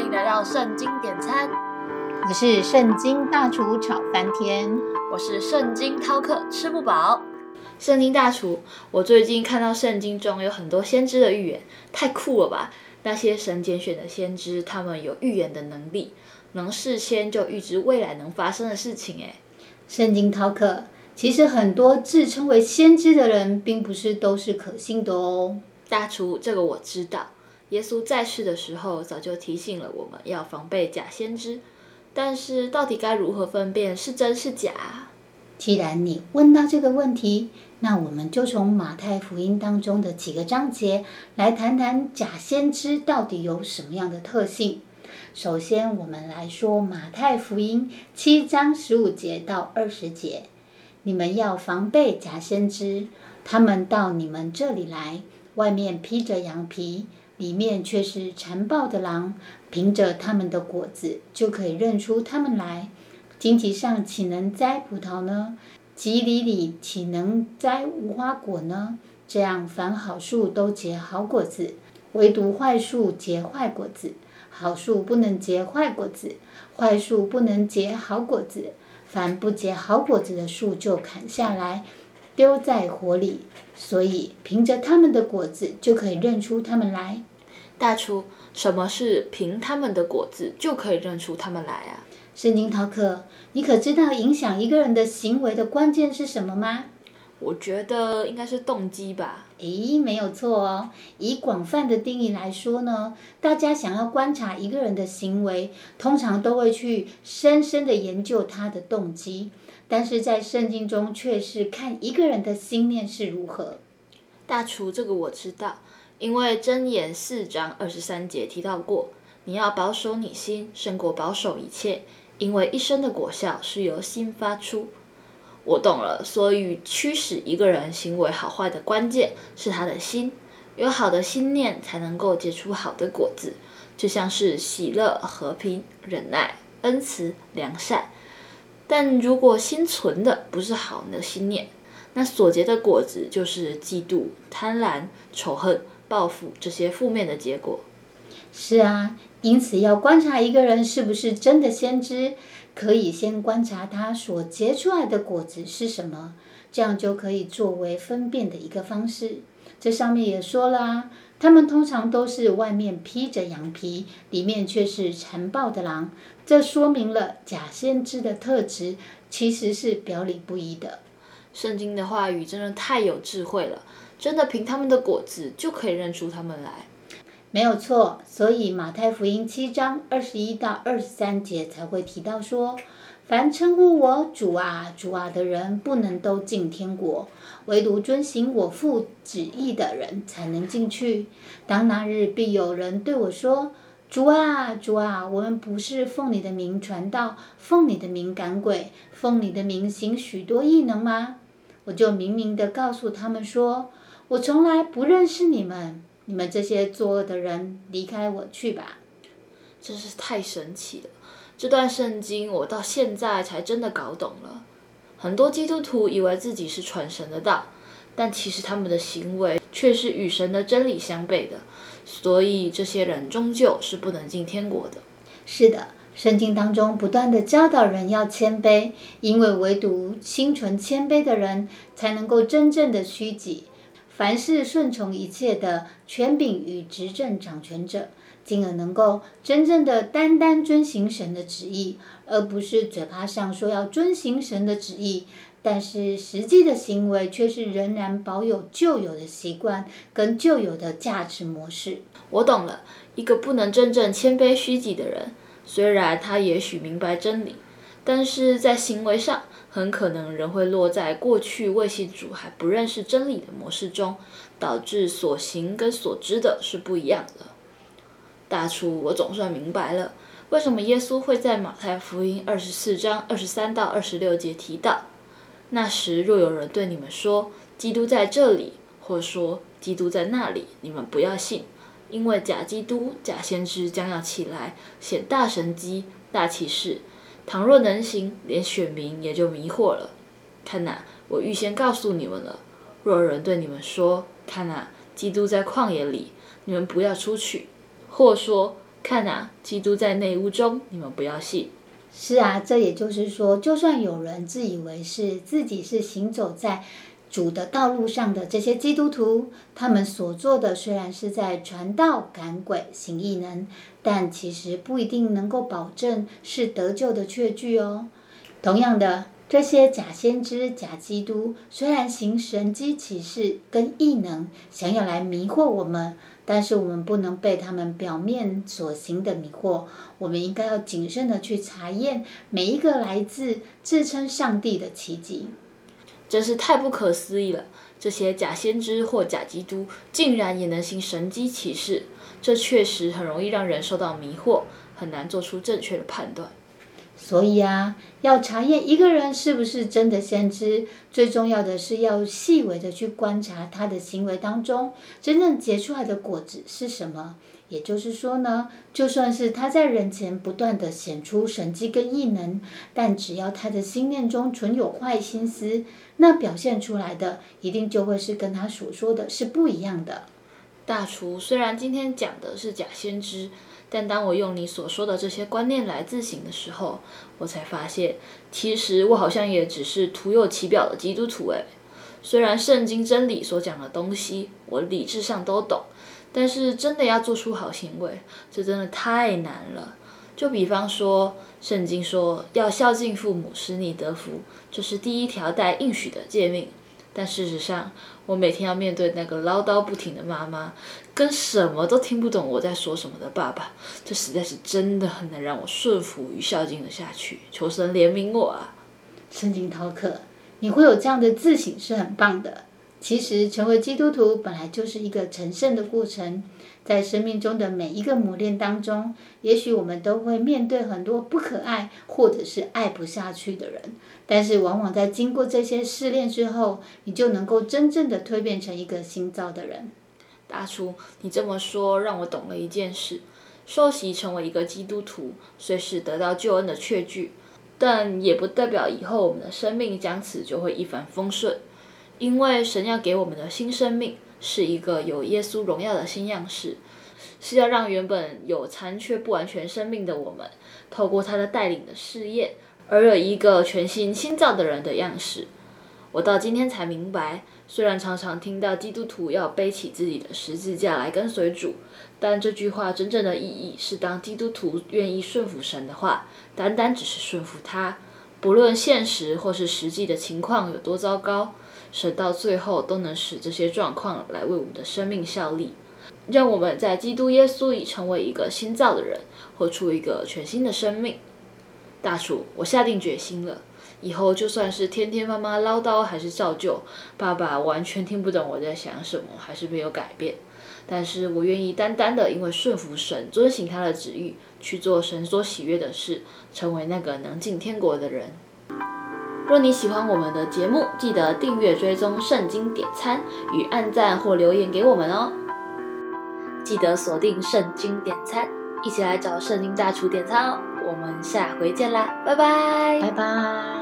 欢迎来到圣经点餐，我是圣经大厨炒翻天，我是圣经饕客吃不饱。圣经大厨，我最近看到圣经中有很多先知的预言，太酷了吧！那些神拣选的先知，他们有预言的能力，能事先就预知未来能发生的事情。诶，圣经饕客，其实很多自称为先知的人，并不是都是可信的哦。大厨，这个我知道。耶稣在世的时候，早就提醒了我们要防备假先知。但是，到底该如何分辨是真是假？既然你问到这个问题，那我们就从马太福音当中的几个章节来谈谈假先知到底有什么样的特性。首先，我们来说马太福音七章十五节到二十节：你们要防备假先知，他们到你们这里来，外面披着羊皮。里面却是残暴的狼，凭着他们的果子就可以认出他们来。荆棘上岂能摘葡萄呢？棘里里岂能摘无花果呢？这样，凡好树都结好果子，唯独坏树结坏果子。好树不能结坏果子，坏树不能结好果子。凡不结好果子的树，就砍下来，丢在火里。所以，凭着他们的果子就可以认出他们来。大厨，什么是凭他们的果子就可以认出他们来啊？圣经陶客，你可知道影响一个人的行为的关键是什么吗？我觉得应该是动机吧。诶，没有错哦。以广泛的定义来说呢，大家想要观察一个人的行为，通常都会去深深的研究他的动机。但是在圣经中，却是看一个人的心念是如何。大厨，这个我知道。因为箴言四章二十三节提到过，你要保守你心，胜过保守一切，因为一生的果效是由心发出。我懂了，所以驱使一个人行为好坏的关键是他的心，有好的心念才能够结出好的果子，就像是喜乐、和平、忍耐、恩慈、良善。但如果心存的不是好的心念，那所结的果子就是嫉妒、贪婪、仇恨。报复这些负面的结果，是啊，因此要观察一个人是不是真的先知，可以先观察他所结出来的果子是什么，这样就可以作为分辨的一个方式。这上面也说了，他们通常都是外面披着羊皮，里面却是残暴的狼，这说明了假先知的特质其实是表里不一的。圣经的话语真的太有智慧了。真的凭他们的果子就可以认出他们来，没有错。所以马太福音七章二十一到二十三节才会提到说：凡称呼我主啊主啊的人，不能都进天国；唯独遵行我父旨意的人才能进去。当那日，必有人对我说：主啊主啊，我们不是奉你的名传道，奉你的名赶鬼，奉你的名行许多异能吗？我就明明的告诉他们说。我从来不认识你们，你们这些作恶的人，离开我去吧！真是太神奇了，这段圣经我到现在才真的搞懂了。很多基督徒以为自己是传神的道，但其实他们的行为却是与神的真理相悖的，所以这些人终究是不能进天国的。是的，圣经当中不断的教导人要谦卑，因为唯独心存谦卑的人，才能够真正的虚己。凡是顺从一切的权柄与执政掌权者，进而能够真正的单单遵行神的旨意，而不是嘴巴上说要遵行神的旨意，但是实际的行为却是仍然保有旧有的习惯跟旧有的价值模式。我懂了，一个不能真正谦卑虚己的人，虽然他也许明白真理，但是在行为上。很可能人会落在过去未信主还不认识真理的模式中，导致所行跟所知的是不一样的。大厨，我总算明白了，为什么耶稣会在马太福音二十四章二十三到二十六节提到：那时若有人对你们说基督在这里，或说基督在那里，你们不要信，因为假基督、假先知将要起来，显大神机、大启示。倘若能行，连选民也就迷惑了。看哪，我预先告诉你们了。若有人对你们说：“看哪，基督在旷野里，你们不要出去；或说看啊，基督在内屋中，你们不要信。是啊，这也就是说，就算有人自以为是自己是行走在主的道路上的这些基督徒，他们所做的虽然是在传道、赶鬼、行异能，但其实不一定能够保证是得救的确据哦。同样的，这些假先知、假基督虽然行神机启示跟异能，想要来迷惑我们。但是我们不能被他们表面所行的迷惑，我们应该要谨慎的去查验每一个来自自称上帝的奇迹。真是太不可思议了！这些假先知或假基督竟然也能行神机启示，这确实很容易让人受到迷惑，很难做出正确的判断。所以啊，要查验一个人是不是真的先知，最重要的是要细微的去观察他的行为当中真正结出来的果子是什么。也就是说呢，就算是他在人前不断的显出神迹跟异能，但只要他的心念中存有坏心思，那表现出来的一定就会是跟他所说的是不一样的。大厨虽然今天讲的是假先知。但当我用你所说的这些观念来自省的时候，我才发现，其实我好像也只是徒有其表的基督徒诶。虽然圣经真理所讲的东西，我理智上都懂，但是真的要做出好行为，这真的太难了。就比方说，圣经说要孝敬父母，使你得福，这是第一条带应许的诫命。但事实上，我每天要面对那个唠叨不停的妈妈，跟什么都听不懂我在说什么的爸爸，这实在是真的很难让我顺服与孝敬的下去。求神怜悯我啊！圣经饕客，你会有这样的自省是很棒的。其实，成为基督徒本来就是一个成圣的过程。在生命中的每一个磨练当中，也许我们都会面对很多不可爱或者是爱不下去的人，但是往往在经过这些试炼之后，你就能够真正的蜕变成一个新造的人。大叔，你这么说让我懂了一件事：受洗成为一个基督徒，虽是得到救恩的确据，但也不代表以后我们的生命将此就会一帆风顺，因为神要给我们的新生命。是一个有耶稣荣耀的新样式，是要让原本有残缺不完全生命的我们，透过他的带领的试验，而有一个全新新造的人的样式。我到今天才明白，虽然常常听到基督徒要背起自己的十字架来跟随主，但这句话真正的意义是，当基督徒愿意顺服神的话，单单只是顺服他，不论现实或是实际的情况有多糟糕。神到最后都能使这些状况来为我们的生命效力，让我们在基督耶稣里成为一个新造的人，活出一个全新的生命。大厨，我下定决心了，以后就算是天天妈妈唠叨还是照旧，爸爸完全听不懂我在想什么，还是没有改变。但是我愿意单单的因为顺服神，遵行他的旨意，去做神所喜悦的事，成为那个能进天国的人。若你喜欢我们的节目，记得订阅、追踪、圣经点餐与按赞或留言给我们哦。记得锁定圣经点餐，一起来找圣经大厨点餐哦。我们下回见啦，拜拜，拜拜。